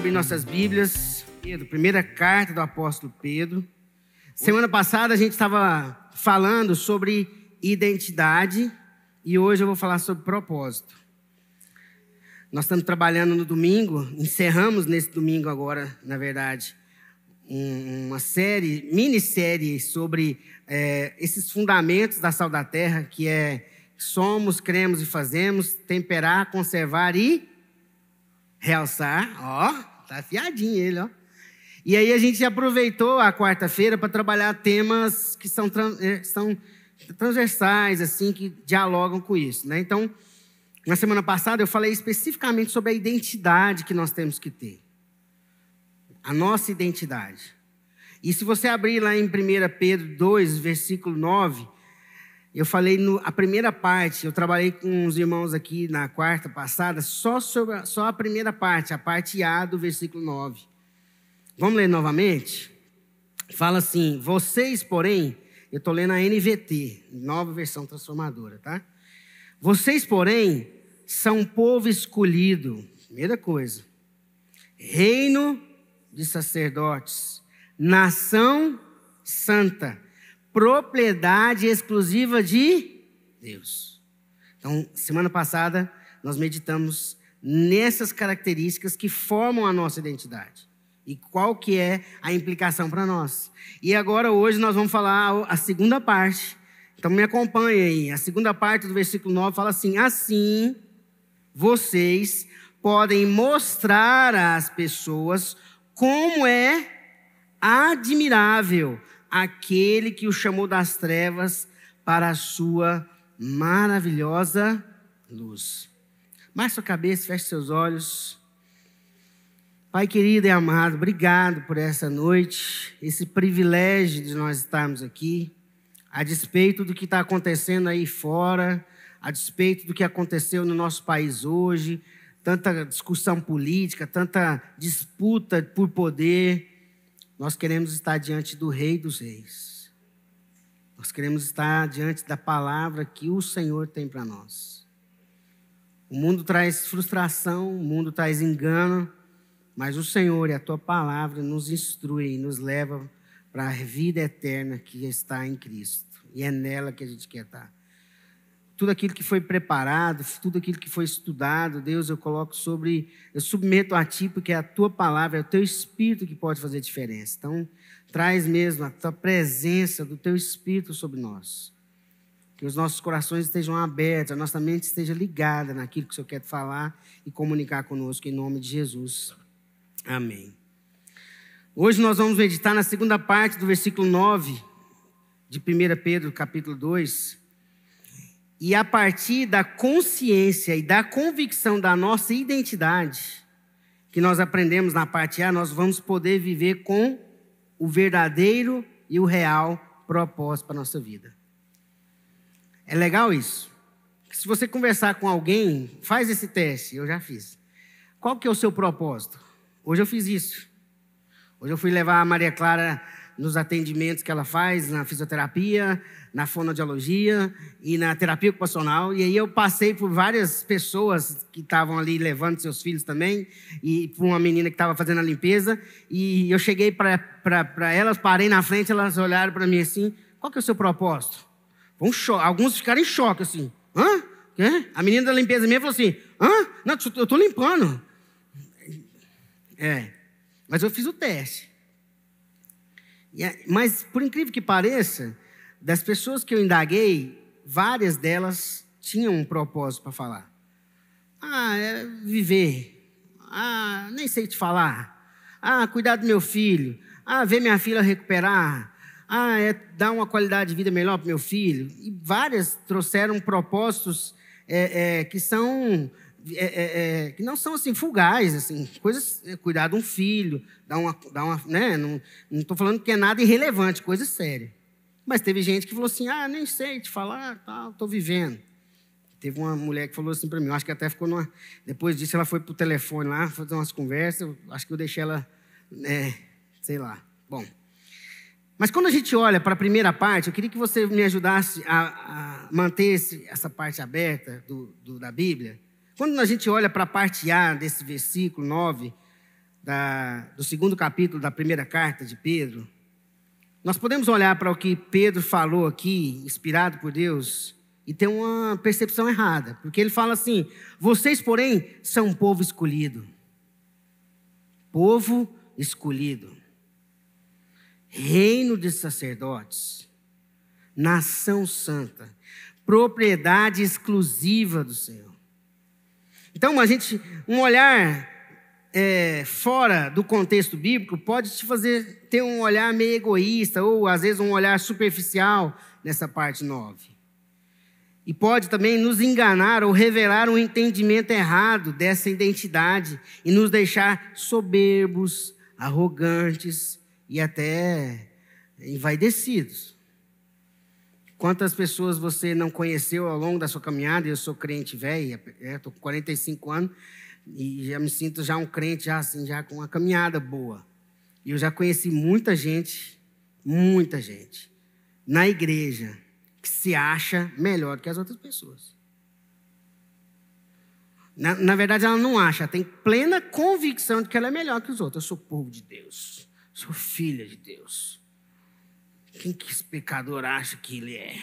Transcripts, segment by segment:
abrir nossas Bíblias. Pedro, primeira carta do apóstolo Pedro. Semana passada a gente estava falando sobre identidade e hoje eu vou falar sobre propósito. Nós estamos trabalhando no domingo, encerramos nesse domingo agora, na verdade, uma série, minissérie sobre é, esses fundamentos da sal da terra, que é somos, cremos e fazemos, temperar, conservar e realçar. Ó, tá afiadinho ele, ó. E aí a gente aproveitou a quarta-feira para trabalhar temas que são, eh, são transversais, assim, que dialogam com isso, né? Então, na semana passada eu falei especificamente sobre a identidade que nós temos que ter. A nossa identidade. E se você abrir lá em 1 Pedro 2, versículo 9, eu falei no, a primeira parte, eu trabalhei com os irmãos aqui na quarta passada, só sobre só a primeira parte, a parte A do versículo 9. Vamos ler novamente? Fala assim: vocês, porém, eu estou lendo a NVT, nova versão transformadora, tá? Vocês, porém, são povo escolhido, primeira coisa, reino de sacerdotes, nação santa propriedade exclusiva de Deus. Então, semana passada, nós meditamos nessas características que formam a nossa identidade. E qual que é a implicação para nós. E agora, hoje, nós vamos falar a segunda parte. Então, me acompanhe aí. A segunda parte do versículo 9 fala assim: Assim, vocês podem mostrar às pessoas como é admirável aquele que o chamou das trevas para a sua maravilhosa luz. Baixe sua cabeça, feche seus olhos. Pai querido e amado, obrigado por essa noite, esse privilégio de nós estarmos aqui, a despeito do que está acontecendo aí fora, a despeito do que aconteceu no nosso país hoje, tanta discussão política, tanta disputa por poder, nós queremos estar diante do Rei dos Reis. Nós queremos estar diante da palavra que o Senhor tem para nós. O mundo traz frustração, o mundo traz engano, mas o Senhor e a tua palavra nos instrui e nos leva para a vida eterna que está em Cristo. E é nela que a gente quer estar tudo aquilo que foi preparado, tudo aquilo que foi estudado, Deus, eu coloco sobre, eu submeto a Ti, porque é a Tua palavra, é o Teu Espírito que pode fazer diferença. Então, traz mesmo a Tua presença do Teu Espírito sobre nós. Que os nossos corações estejam abertos, a nossa mente esteja ligada naquilo que o Senhor quer falar e comunicar conosco, em nome de Jesus. Amém. Hoje nós vamos meditar na segunda parte do versículo 9 de 1 Pedro, capítulo 2 e a partir da consciência e da convicção da nossa identidade, que nós aprendemos na parte A, nós vamos poder viver com o verdadeiro e o real propósito para a nossa vida. É legal isso? Se você conversar com alguém, faz esse teste, eu já fiz. Qual que é o seu propósito? Hoje eu fiz isso. Hoje eu fui levar a Maria Clara nos atendimentos que ela faz na fisioterapia, na fonoaudiologia e na terapia ocupacional. E aí eu passei por várias pessoas que estavam ali levando seus filhos também, e por uma menina que estava fazendo a limpeza. E eu cheguei para elas, parei na frente, elas olharam para mim assim: qual que é o seu propósito? Um. Alguns ficaram em choque assim: hã? Quê? A menina da limpeza mesmo falou assim: hã? Não, eu estou limpando. É, mas eu fiz o teste. Mas, por incrível que pareça, das pessoas que eu indaguei, várias delas tinham um propósito para falar. Ah, é viver. Ah, nem sei te falar. Ah, cuidar do meu filho. Ah, ver minha filha recuperar. Ah, é dar uma qualidade de vida melhor para meu filho. E várias trouxeram propósitos é, é, que são é, é, é, que não são assim fugais, assim, coisas, é, cuidar de um filho, dar uma, dar uma né? Não estou falando que é nada irrelevante, coisa séria. Mas teve gente que falou assim: ah, nem sei te falar, tal, estou vivendo. Teve uma mulher que falou assim para mim, acho que até ficou numa. Depois disso, ela foi para o telefone lá, fazer umas conversas, acho que eu deixei ela, né, sei lá. Bom. Mas quando a gente olha para a primeira parte, eu queria que você me ajudasse a, a manter esse, essa parte aberta do, do, da Bíblia. Quando a gente olha para a parte A desse versículo 9, da, do segundo capítulo da primeira carta de Pedro, nós podemos olhar para o que Pedro falou aqui, inspirado por Deus, e ter uma percepção errada, porque ele fala assim: vocês, porém, são um povo escolhido. Povo escolhido. Reino de sacerdotes. Nação santa. Propriedade exclusiva do Senhor. Então, a gente, um olhar é, fora do contexto bíblico pode te fazer ter um olhar meio egoísta, ou às vezes um olhar superficial nessa parte 9. E pode também nos enganar ou revelar um entendimento errado dessa identidade e nos deixar soberbos, arrogantes e até envaidecidos. Quantas pessoas você não conheceu ao longo da sua caminhada? Eu sou crente velho, estou com 45 anos e já me sinto já um crente já assim, já com uma caminhada boa. E eu já conheci muita gente, muita gente na igreja que se acha melhor que as outras pessoas. Na, na, verdade, ela não acha, ela tem plena convicção de que ela é melhor que os outros. Eu sou povo de Deus, sou filha de Deus. Quem que esse pecador acha que ele é?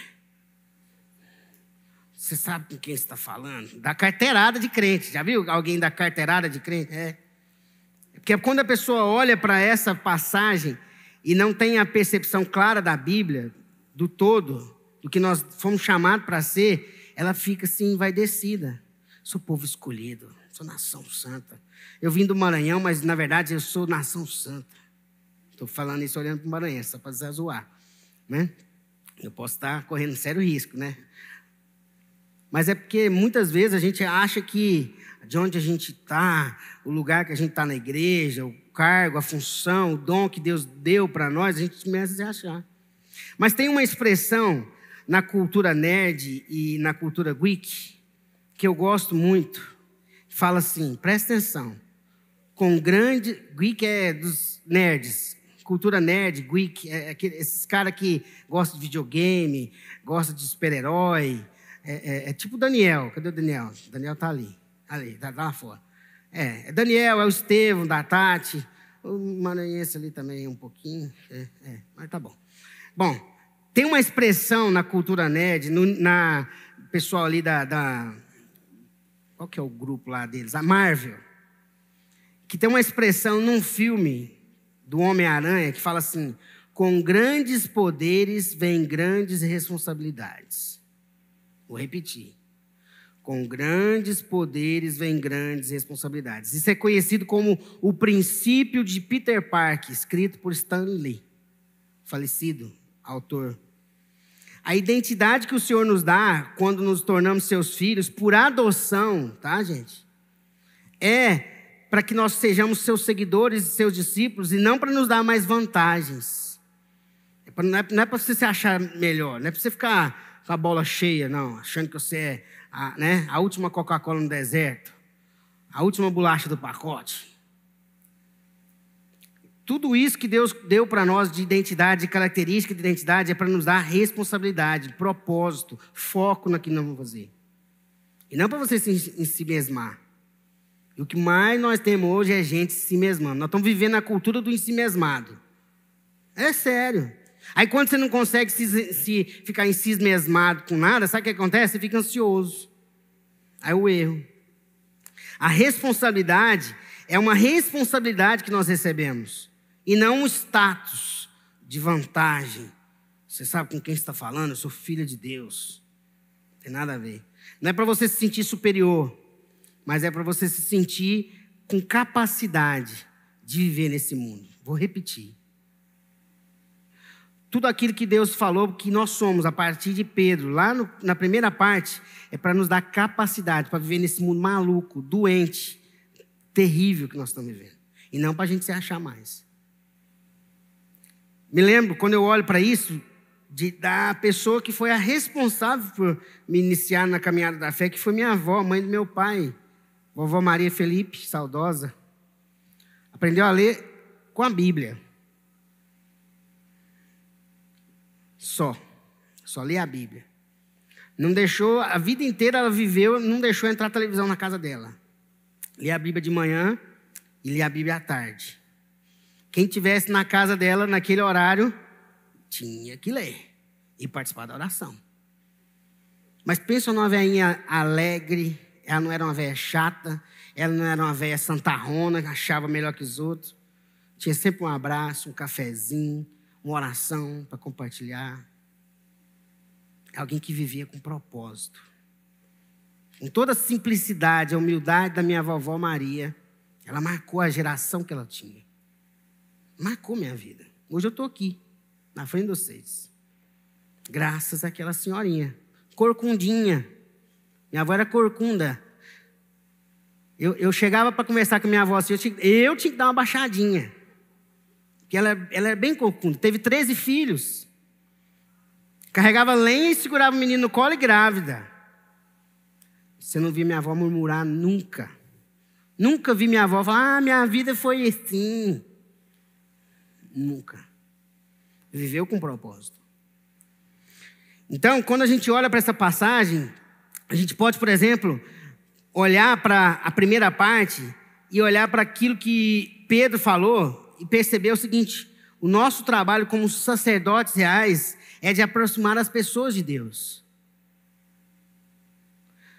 Você sabe com quem está falando? Da carteirada de crente. Já viu alguém da carteirada de crente? É. Porque quando a pessoa olha para essa passagem e não tem a percepção clara da Bíblia, do todo, do que nós fomos chamados para ser, ela fica assim, vai descida. Sou povo escolhido, sou nação santa. Eu vim do Maranhão, mas na verdade eu sou nação santa. Estou falando isso olhando para o Maranhão, só para zoar. Né? Eu posso estar correndo sério risco, né? Mas é porque muitas vezes a gente acha que de onde a gente está, o lugar que a gente está na igreja, o cargo, a função, o dom que Deus deu para nós, a gente começa a achar. Mas tem uma expressão na cultura nerd e na cultura geek, que eu gosto muito, fala assim, presta atenção, com grande, geek é dos nerds, cultura nerd, geek, é, é esses caras que gostam de videogame, gostam de super-herói, é, é, é, tipo Daniel, cadê o Daniel? O Daniel tá ali, ali, tá, tá lá fora. É, é Daniel, é o Estevam, da Tati, o Maranhense ali também um pouquinho, é, é, mas tá bom. Bom, tem uma expressão na cultura nerd, no, na pessoal ali da, da, Qual que é o grupo lá deles? A Marvel. Que tem uma expressão num filme do Homem-Aranha que fala assim: com grandes poderes vem grandes responsabilidades. Vou repetir. Com grandes poderes vem grandes responsabilidades. Isso é conhecido como o princípio de Peter Parker, escrito por Stan Lee, falecido autor a identidade que o Senhor nos dá quando nos tornamos seus filhos por adoção, tá, gente? É para que nós sejamos seus seguidores e seus discípulos e não para nos dar mais vantagens. É não é, é para você se achar melhor, não é para você ficar com a bola cheia, não, achando que você é a, né, a última Coca-Cola no deserto, a última bolacha do pacote. Tudo isso que Deus deu para nós de identidade, de característica de identidade, é para nos dar responsabilidade, propósito, foco naquilo que nós vamos fazer. E não para você se, si mesmar. E o que mais nós temos hoje é gente se mesmando. Nós estamos vivendo a cultura do em si mesmado. É sério. Aí quando você não consegue se, se ficar em si mesmado com nada, sabe o que acontece? Você fica ansioso. Aí o erro. A responsabilidade é uma responsabilidade que nós recebemos e não um status de vantagem. Você sabe com quem está falando? Eu sou filha de Deus. Não tem nada a ver. Não é para você se sentir superior, mas é para você se sentir com capacidade de viver nesse mundo. Vou repetir. Tudo aquilo que Deus falou que nós somos a partir de Pedro, lá no, na primeira parte, é para nos dar capacidade para viver nesse mundo maluco, doente, terrível que nós estamos vivendo. E não para a gente se achar mais. Me lembro, quando eu olho para isso, de, da pessoa que foi a responsável por me iniciar na caminhada da fé, que foi minha avó, mãe do meu pai, vovó Maria Felipe, saudosa. Aprendeu a ler com a Bíblia. Só. Só ler a Bíblia. Não deixou, a vida inteira ela viveu, não deixou entrar televisão na casa dela. Lia a Bíblia de manhã e lia a Bíblia à tarde. Quem tivesse na casa dela naquele horário tinha que ler e participar da oração. Mas pensa numa velhinha alegre, ela não era uma velha chata, ela não era uma velha santarrona, que achava melhor que os outros. Tinha sempre um abraço, um cafezinho, uma oração para compartilhar. Alguém que vivia com propósito. Com toda a simplicidade, a humildade da minha vovó Maria, ela marcou a geração que ela tinha. Marcou minha vida. Hoje eu estou aqui, na frente de vocês. Graças àquela senhorinha. Corcundinha. Minha avó era corcunda. Eu, eu chegava para conversar com minha avó assim, eu tinha, eu tinha que dar uma baixadinha. Porque ela, ela era bem corcunda. Teve 13 filhos. Carregava lenha e segurava o menino no colo e grávida. Você não via minha avó murmurar nunca. Nunca vi minha avó falar, ah, minha vida foi assim. Nunca. Viveu com propósito. Então, quando a gente olha para essa passagem, a gente pode, por exemplo, olhar para a primeira parte e olhar para aquilo que Pedro falou e perceber o seguinte: o nosso trabalho como sacerdotes reais é de aproximar as pessoas de Deus.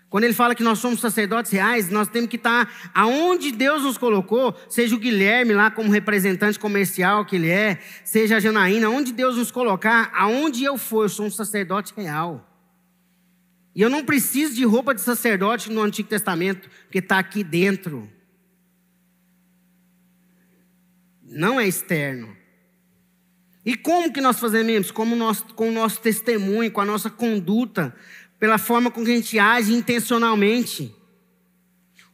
Quando ele fala que nós somos sacerdotes reais, nós temos que estar aonde Deus nos colocou, seja o Guilherme lá como representante comercial que ele é, seja a Janaína, onde Deus nos colocar, aonde eu for, eu sou um sacerdote real. E eu não preciso de roupa de sacerdote no Antigo Testamento, porque está aqui dentro. Não é externo. E como que nós fazemos? Como nós, com o nosso testemunho, com a nossa conduta, pela forma com que a gente age intencionalmente.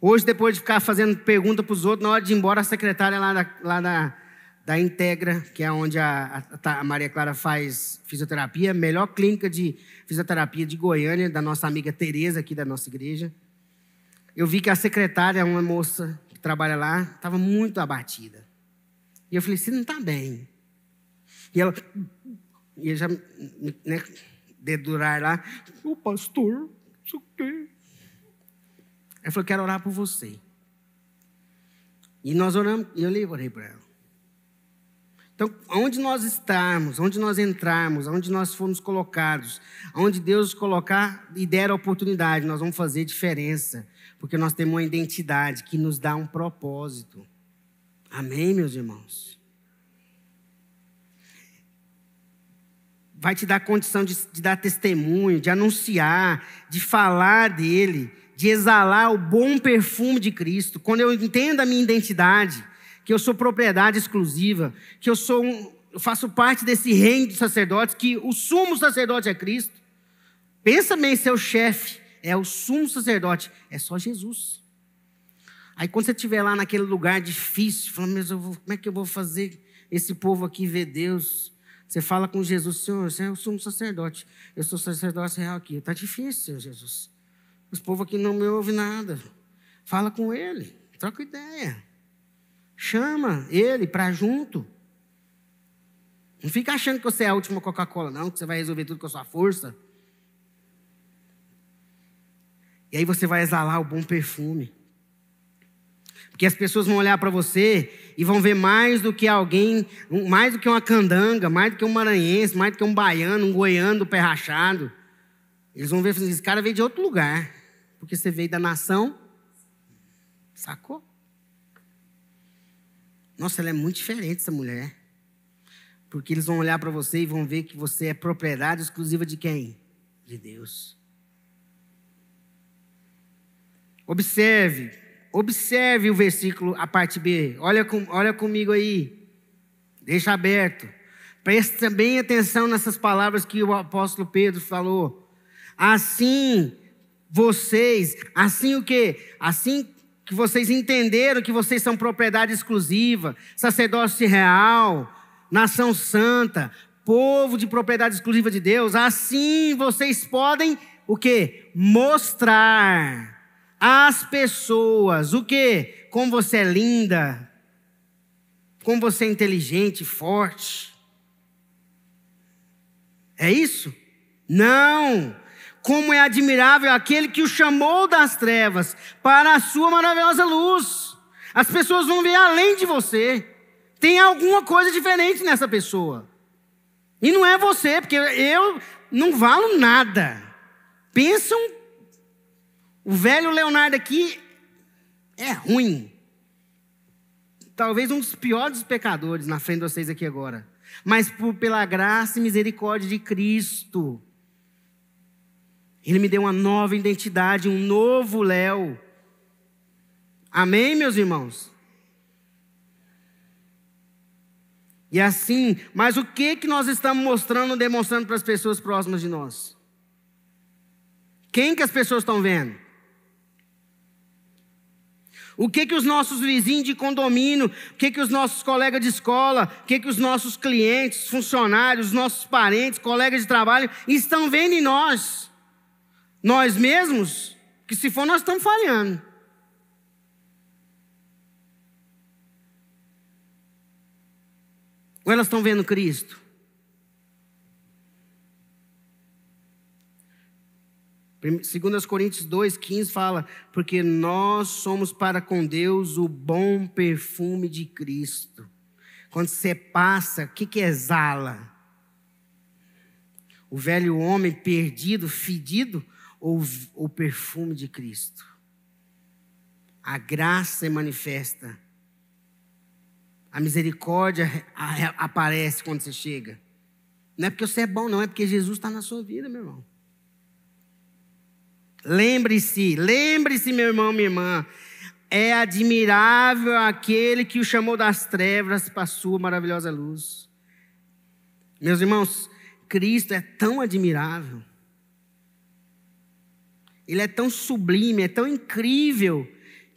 Hoje, depois de ficar fazendo pergunta para os outros, na hora de ir embora, a secretária lá da, lá da, da Integra, que é onde a, a, a, Maria Clara faz fisioterapia, melhor clínica de fisioterapia de Goiânia, da nossa amiga Tereza, aqui da nossa igreja. Eu vi que a secretária, uma moça que trabalha lá, estava muito abatida. E eu falei, você não está bem. E ela, e eu já, né, dedurar lá, o pastor, isso o quê? Ela falou, quero orar por você. E nós oramos, e eu orei para ela. Então, onde nós estarmos, onde nós entrarmos, onde nós formos colocados, onde Deus colocar e der a oportunidade, nós vamos fazer diferença, porque nós temos uma identidade que nos dá um propósito. Amém, meus irmãos? vai te dar condição de, de dar testemunho, de anunciar, de falar dele, de exalar o bom perfume de Cristo. Quando eu entendo a minha identidade, que eu sou propriedade exclusiva, que eu sou um, eu faço parte desse reino de sacerdotes, que o sumo sacerdote é Cristo. Pensa bem, seu chefe é o sumo sacerdote, é só Jesus. Aí quando você estiver lá naquele lugar difícil, falando, mas vou, como é que eu vou fazer esse povo aqui ver Deus? Você fala com Jesus, Senhor, você é o sumo sacerdote. Eu sou sacerdote real aqui. Está difícil, Senhor Jesus. Os povos aqui não me ouvem nada. Fala com ele, troca ideia. Chama ele para junto. Não fica achando que você é a última Coca-Cola, não, que você vai resolver tudo com a sua força. E aí você vai exalar o bom perfume. Porque as pessoas vão olhar para você e vão ver mais do que alguém, mais do que uma candanga, mais do que um maranhense, mais do que um baiano, um goiano do pé rachado. Eles vão ver assim, esse cara veio de outro lugar. Porque você veio da nação. Sacou? Nossa, ela é muito diferente, essa mulher. Porque eles vão olhar para você e vão ver que você é propriedade exclusiva de quem? De Deus. Observe Observe o versículo, a parte B. Olha, com, olha comigo aí. Deixa aberto. Preste também atenção nessas palavras que o apóstolo Pedro falou. Assim, vocês, assim o que? Assim que vocês entenderam que vocês são propriedade exclusiva, sacerdócio real, nação santa, povo de propriedade exclusiva de Deus, assim vocês podem o que? Mostrar as pessoas. O que? Como você é linda, como você é inteligente, forte. É isso? Não. Como é admirável aquele que o chamou das trevas para a sua maravilhosa luz. As pessoas vão ver além de você. Tem alguma coisa diferente nessa pessoa. E não é você, porque eu não valo nada. Pensam, o velho Leonardo aqui é ruim. Talvez um dos piores pecadores na frente de vocês aqui agora. Mas por, pela graça e misericórdia de Cristo, Ele me deu uma nova identidade, um novo Léo. Amém, meus irmãos? E assim, mas o que que nós estamos mostrando, demonstrando para as pessoas próximas de nós? Quem que as pessoas estão vendo? O que que os nossos vizinhos de condomínio, o que que os nossos colegas de escola, o que que os nossos clientes, funcionários, nossos parentes, colegas de trabalho estão vendo em nós? Nós mesmos, que se for nós estamos falhando. Ou elas estão vendo Cristo? Segundo Coríntios 2,15 fala, porque nós somos para com Deus o bom perfume de Cristo. Quando você passa, o que, que exala? O velho homem perdido, fedido, ou o perfume de Cristo? A graça é manifesta a misericórdia aparece quando você chega. Não é porque você é bom, não, é porque Jesus está na sua vida, meu irmão. Lembre-se, lembre-se, meu irmão, minha irmã. É admirável aquele que o chamou das trevas para a sua maravilhosa luz. Meus irmãos, Cristo é tão admirável. Ele é tão sublime, é tão incrível,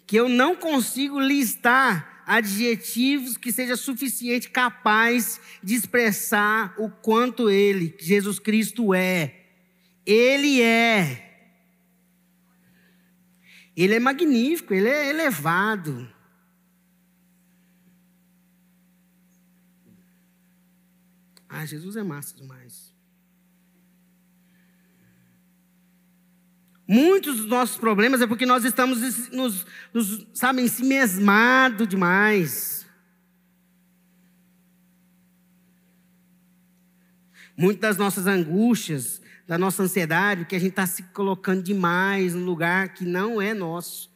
que eu não consigo listar adjetivos que seja suficiente capaz de expressar o quanto ele, Jesus Cristo é. Ele é. Ele é magnífico, ele é elevado. Ah, Jesus é massa demais. Muitos dos nossos problemas é porque nós estamos, nos, nos sabe, em si mesmado demais. Muitas das nossas angústias, da nossa ansiedade, que a gente está se colocando demais no lugar que não é nosso.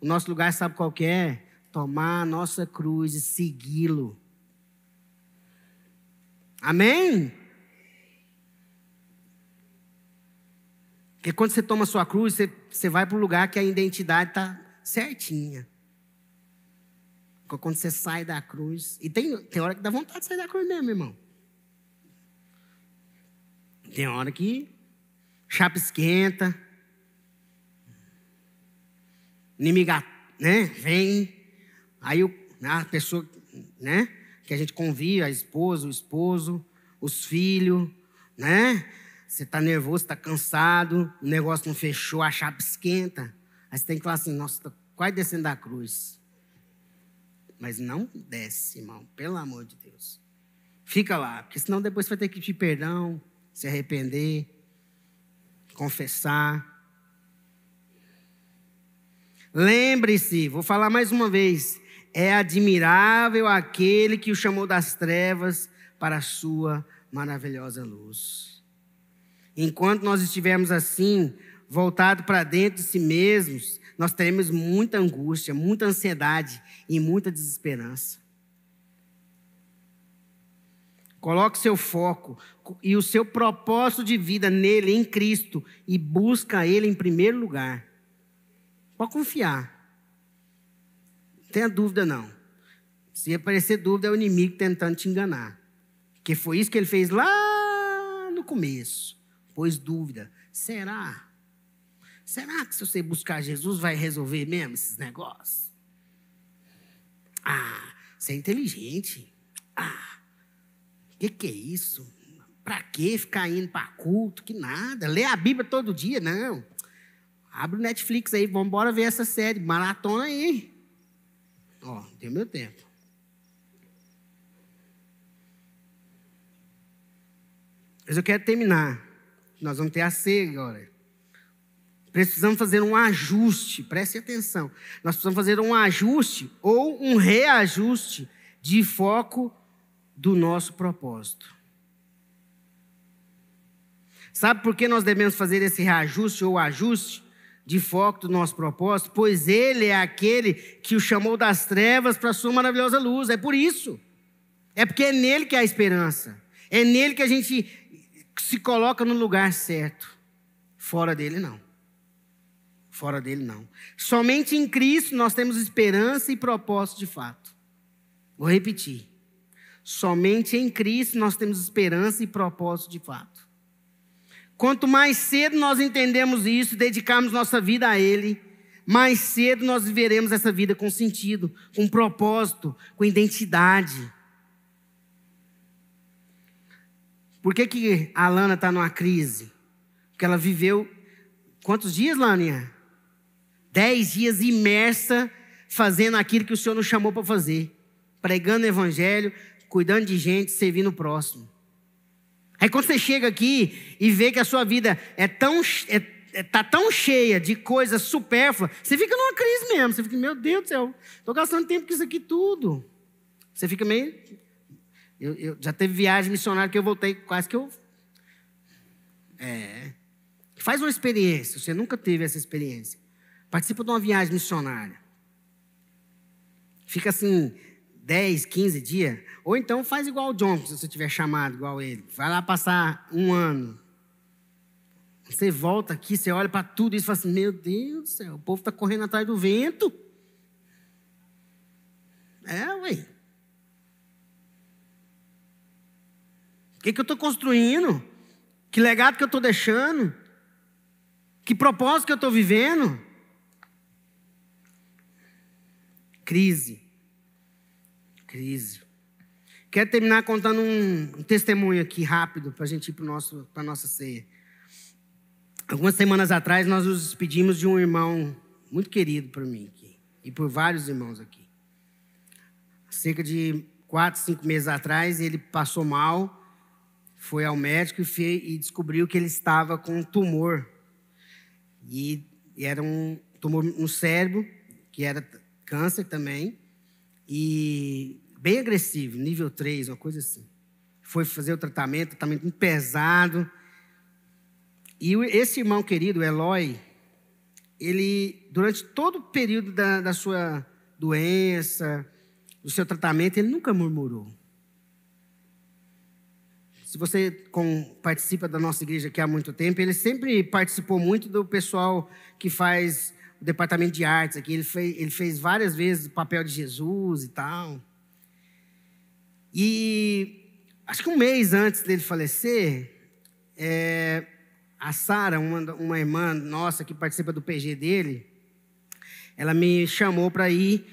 O nosso lugar, sabe qual é? Tomar a nossa cruz e segui-lo. Amém? Porque quando você toma sua cruz, você, você vai para o lugar que a identidade está certinha. Quando você sai da cruz. E tem, tem hora que dá vontade de sair da cruz mesmo, irmão. Tem hora que chapa esquenta. Inimiga, né? Vem. Aí o, a pessoa, né? Que a gente convia, a esposa, o esposo, os filhos, né? Você está nervoso, está cansado, o negócio não fechou, a chapa esquenta. Aí você tem que falar assim: nossa, estou quase descendo da cruz. Mas não desce, irmão, pelo amor de Deus. Fica lá, porque senão depois você vai ter que pedir perdão, se arrepender, confessar. Lembre-se, vou falar mais uma vez: é admirável aquele que o chamou das trevas para a sua maravilhosa luz. Enquanto nós estivermos assim, voltado para dentro de si mesmos, nós teremos muita angústia, muita ansiedade e muita desesperança. Coloque seu foco e o seu propósito de vida nele, em Cristo, e busca Ele em primeiro lugar. Pode confiar. Não tenha dúvida, não. Se aparecer dúvida, é o inimigo tentando te enganar. Porque foi isso que ele fez lá no começo pôs dúvida: será? Será que se você buscar Jesus vai resolver mesmo esses negócios? Ah, você é inteligente. Ah, o que, que é isso? Para que ficar indo para culto? Que nada. Lê a Bíblia todo dia? Não. Abre o Netflix aí, vamos embora ver essa série. Maratona aí. Ó, tem meu tempo. Mas eu quero terminar nós vamos ter a ceia agora. precisamos fazer um ajuste, preste atenção. Nós precisamos fazer um ajuste ou um reajuste de foco do nosso propósito. Sabe por que nós devemos fazer esse reajuste ou ajuste de foco do nosso propósito? Pois Ele é aquele que o chamou das trevas para a sua maravilhosa luz. É por isso. É porque é nele que há esperança. É nele que a gente se coloca no lugar certo. Fora dele, não. Fora dele, não. Somente em Cristo nós temos esperança e propósito de fato. Vou repetir. Somente em Cristo nós temos esperança e propósito de fato. Quanto mais cedo nós entendemos isso, dedicarmos nossa vida a Ele, mais cedo nós viveremos essa vida com sentido, com propósito, com identidade. Por que, que a Lana está numa crise? Porque ela viveu quantos dias, Laninha? Dez dias imersa fazendo aquilo que o Senhor nos chamou para fazer. Pregando o Evangelho, cuidando de gente, servindo o próximo. Aí quando você chega aqui e vê que a sua vida é tão, é, é, tá tão cheia de coisas supérfluas, você fica numa crise mesmo. Você fica, meu Deus do céu, estou gastando tempo com isso aqui tudo. Você fica meio. Eu, eu, já teve viagem missionária que eu voltei quase que eu. É. Faz uma experiência, você nunca teve essa experiência. Participa de uma viagem missionária. Fica assim, 10, 15 dias. Ou então faz igual o John, se você tiver chamado igual ele. Vai lá passar um ano. Você volta aqui, você olha para tudo isso e fala assim: Meu Deus do céu, o povo está correndo atrás do vento. É, ué. Que, que eu estou construindo? Que legado que eu estou deixando? Que propósito que eu estou vivendo? Crise crise. Quero terminar contando um, um testemunho aqui rápido para a gente ir para a nossa ceia. Algumas semanas atrás nós nos despedimos de um irmão muito querido para mim aqui, e por vários irmãos aqui. Cerca de quatro, cinco meses atrás ele passou mal, foi ao médico e, descobriu que ele estava com um tumor. E, e era um tumor no cérebro, que era câncer também. E bem agressivo, nível 3, uma coisa assim. Foi fazer o tratamento, tratamento muito pesado. E esse irmão querido, Eloy, ele, durante todo o período da, da sua doença, do seu tratamento, ele nunca murmurou. Se você com, participa da nossa igreja aqui há muito tempo, ele sempre participou muito do pessoal que faz o departamento de artes aqui. Ele fez, ele fez várias vezes o papel de Jesus e tal. E acho que um mês antes dele falecer, é, a Sara, uma, uma irmã nossa que participa do PG dele, ela me chamou para ir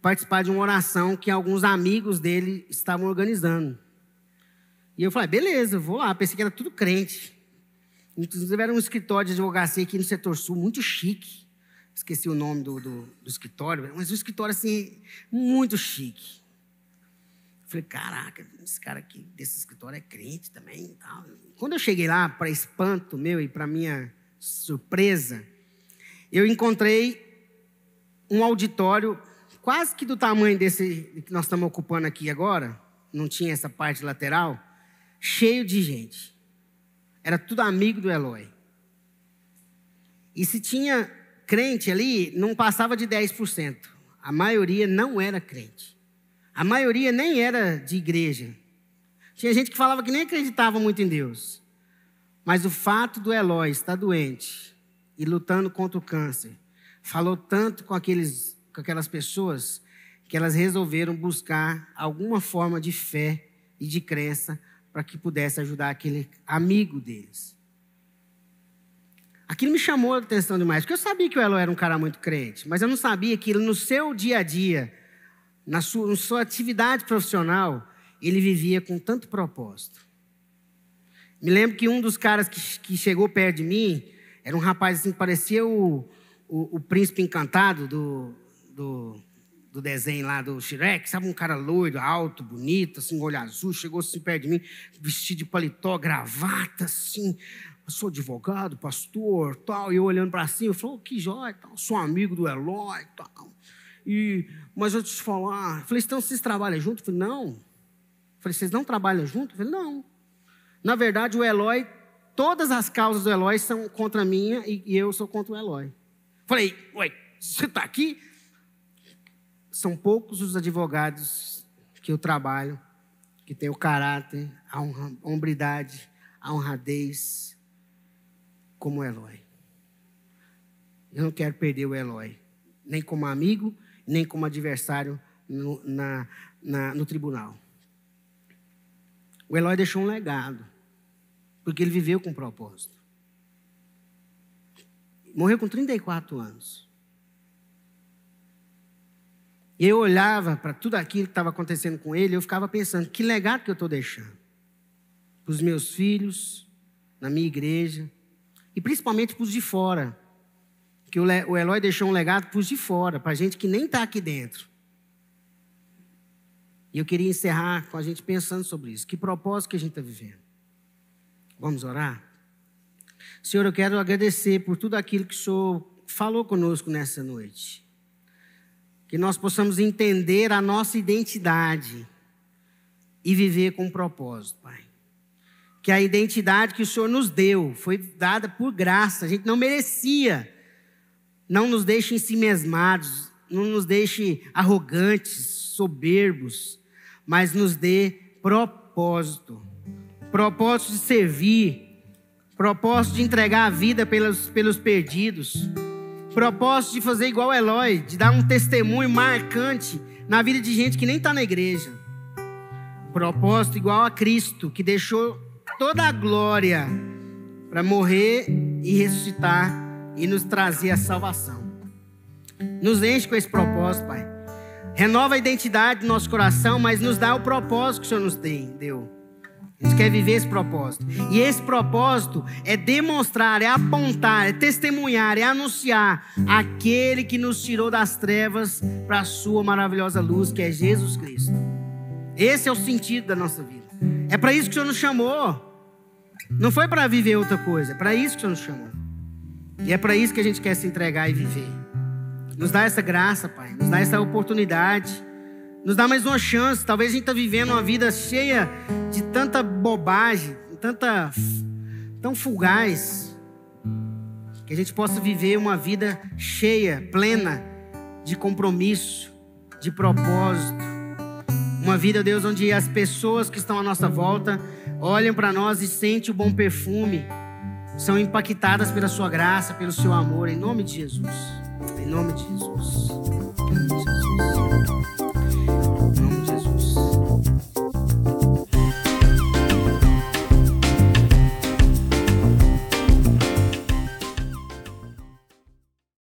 participar de uma oração que alguns amigos dele estavam organizando. E eu falei, beleza, vou lá. Pensei que era tudo crente. Inclusive era um escritório de advocacia aqui no setor sul, muito chique. Esqueci o nome do, do, do escritório, mas um escritório assim, muito chique. Falei, caraca, esse cara aqui desse escritório é crente também tal. Quando eu cheguei lá, para espanto meu e para minha surpresa, eu encontrei um auditório quase que do tamanho desse que nós estamos ocupando aqui agora, não tinha essa parte lateral, cheio de gente. Era tudo amigo do Eloy. E se tinha crente ali, não passava de 10%. A maioria não era crente. A maioria nem era de igreja. Tinha gente que falava que nem acreditava muito em Deus. Mas o fato do Eloy estar doente e lutando contra o câncer falou tanto com, aqueles, com aquelas pessoas que elas resolveram buscar alguma forma de fé e de crença para que pudesse ajudar aquele amigo deles. Aquilo me chamou a atenção demais, porque eu sabia que o Eloy era um cara muito crente, mas eu não sabia que ele, no seu dia a dia, na sua, na sua atividade profissional, ele vivia com tanto propósito. Me lembro que um dos caras que, que chegou perto de mim era um rapaz assim que parecia o, o, o príncipe encantado do, do, do desenho lá do Shrek, sabe? Um cara loiro, alto, bonito, assim, olho azul, chegou assim perto de mim, vestido de paletó, gravata, assim. Eu sou advogado, pastor, tal. E eu olhando para cima, eu falei, oh, que jóia, tal. sou amigo do Eloy, tal. E, mas eu te falar, eu falei, então vocês trabalham junto? Eu falei, não. Eu falei, vocês não trabalham junto? Eu falei, não. Na verdade, o Eloy, todas as causas do Eloy são contra a minha e, e eu sou contra o Eloy. Falei, ué, você está aqui? São poucos os advogados que eu trabalho que têm o caráter, a hombridade, a honradez como o Eloy. Eu não quero perder o Eloy, nem como amigo, nem como adversário no, na, na, no tribunal. O Eloy deixou um legado, porque ele viveu com propósito. Morreu com 34 anos. E eu olhava para tudo aquilo que estava acontecendo com ele, eu ficava pensando: que legado que eu estou deixando? Para os meus filhos, na minha igreja, e principalmente para os de fora. Que o Eloy deixou um legado para os de fora, para a gente que nem está aqui dentro. E eu queria encerrar com a gente pensando sobre isso. Que propósito que a gente está vivendo? Vamos orar? Senhor, eu quero agradecer por tudo aquilo que o Senhor falou conosco nessa noite que nós possamos entender a nossa identidade e viver com propósito, Pai. Que a identidade que o Senhor nos deu foi dada por graça, a gente não merecia. Não nos deixe em si mesmados, não nos deixe arrogantes, soberbos, mas nos dê propósito propósito de servir, propósito de entregar a vida pelos, pelos perdidos Propósito de fazer igual Eloy, de dar um testemunho marcante na vida de gente que nem está na igreja. Propósito igual a Cristo, que deixou toda a glória para morrer e ressuscitar e nos trazer a salvação. Nos enche com esse propósito, Pai. Renova a identidade do nosso coração, mas nos dá o propósito que o Senhor nos tem, deu. Gente quer viver esse propósito. E esse propósito é demonstrar, é apontar, é testemunhar, é anunciar aquele que nos tirou das trevas para a sua maravilhosa luz, que é Jesus Cristo. Esse é o sentido da nossa vida. É para isso que o Senhor nos chamou. Não foi para viver outra coisa, é para isso que o Senhor nos chamou. E é para isso que a gente quer se entregar e viver. Nos dá essa graça, Pai. Nos dá essa oportunidade nos dá mais uma chance. Talvez a gente está vivendo uma vida cheia de tanta bobagem, tanta tão fugaz, que a gente possa viver uma vida cheia, plena de compromisso, de propósito. Uma vida, Deus, onde as pessoas que estão à nossa volta olham para nós e sentem o bom perfume, são impactadas pela sua graça, pelo seu amor, em nome de Jesus. Em nome de Jesus. Em nome de Jesus.